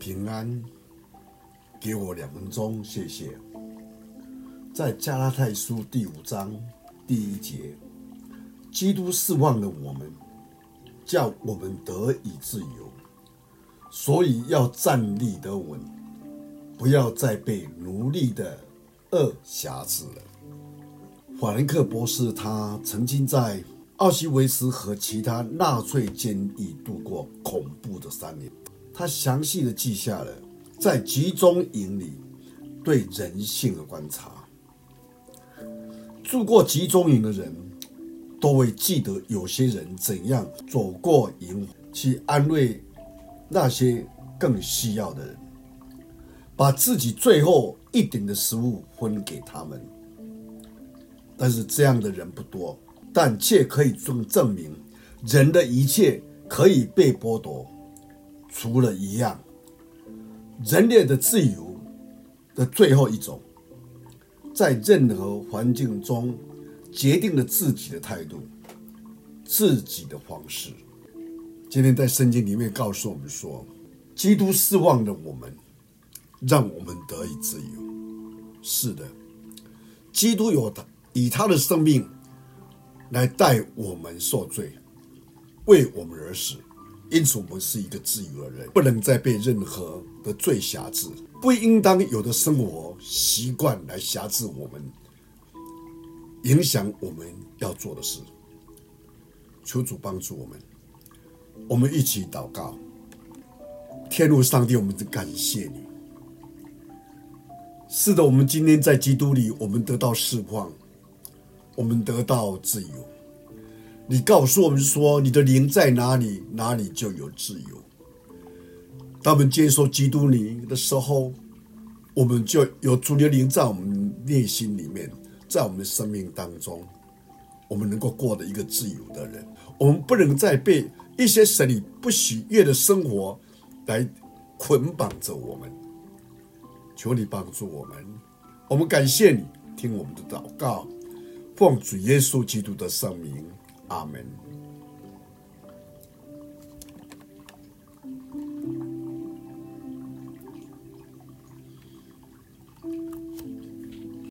平安。给我两分钟，谢谢。在加拉太书第五章第一节，基督释放了我们，叫我们得以自由，所以要站立得稳，不要再被奴隶的轭挟制了。法兰克博士他曾经在奥斯维斯和其他纳粹监狱度过恐怖的三年，他详细的记下了在集中营里对人性的观察。住过集中营的人都会记得，有些人怎样走过营去安慰那些更需要的人，把自己最后一点的食物分给他们。但是这样的人不多，但却可以证证明，人的一切可以被剥夺，除了一样，人类的自由的最后一种。在任何环境中，决定了自己的态度，自己的方式。今天在圣经里面告诉我们说，基督释放了我们，让我们得以自由。是的，基督有他以他的生命来代我们受罪，为我们而死，因此我们是一个自由的人，不能再被任何的罪辖制。不应当有的生活习惯来辖制我们，影响我们要做的事。求主帮助我们，我们一起祷告。天父上帝，我们感谢你。是的，我们今天在基督里，我们得到释放，我们得到自由。你告诉我们说，你的灵在哪里，哪里就有自由。当我们接受基督灵的时候，我们就有主的灵在我们内心里面，在我们的生命当中，我们能够过的一个自由的人。我们不能再被一些神里不喜悦的生活来捆绑着我们。求你帮助我们，我们感谢你，听我们的祷告，奉主耶稣基督的圣名，Amen.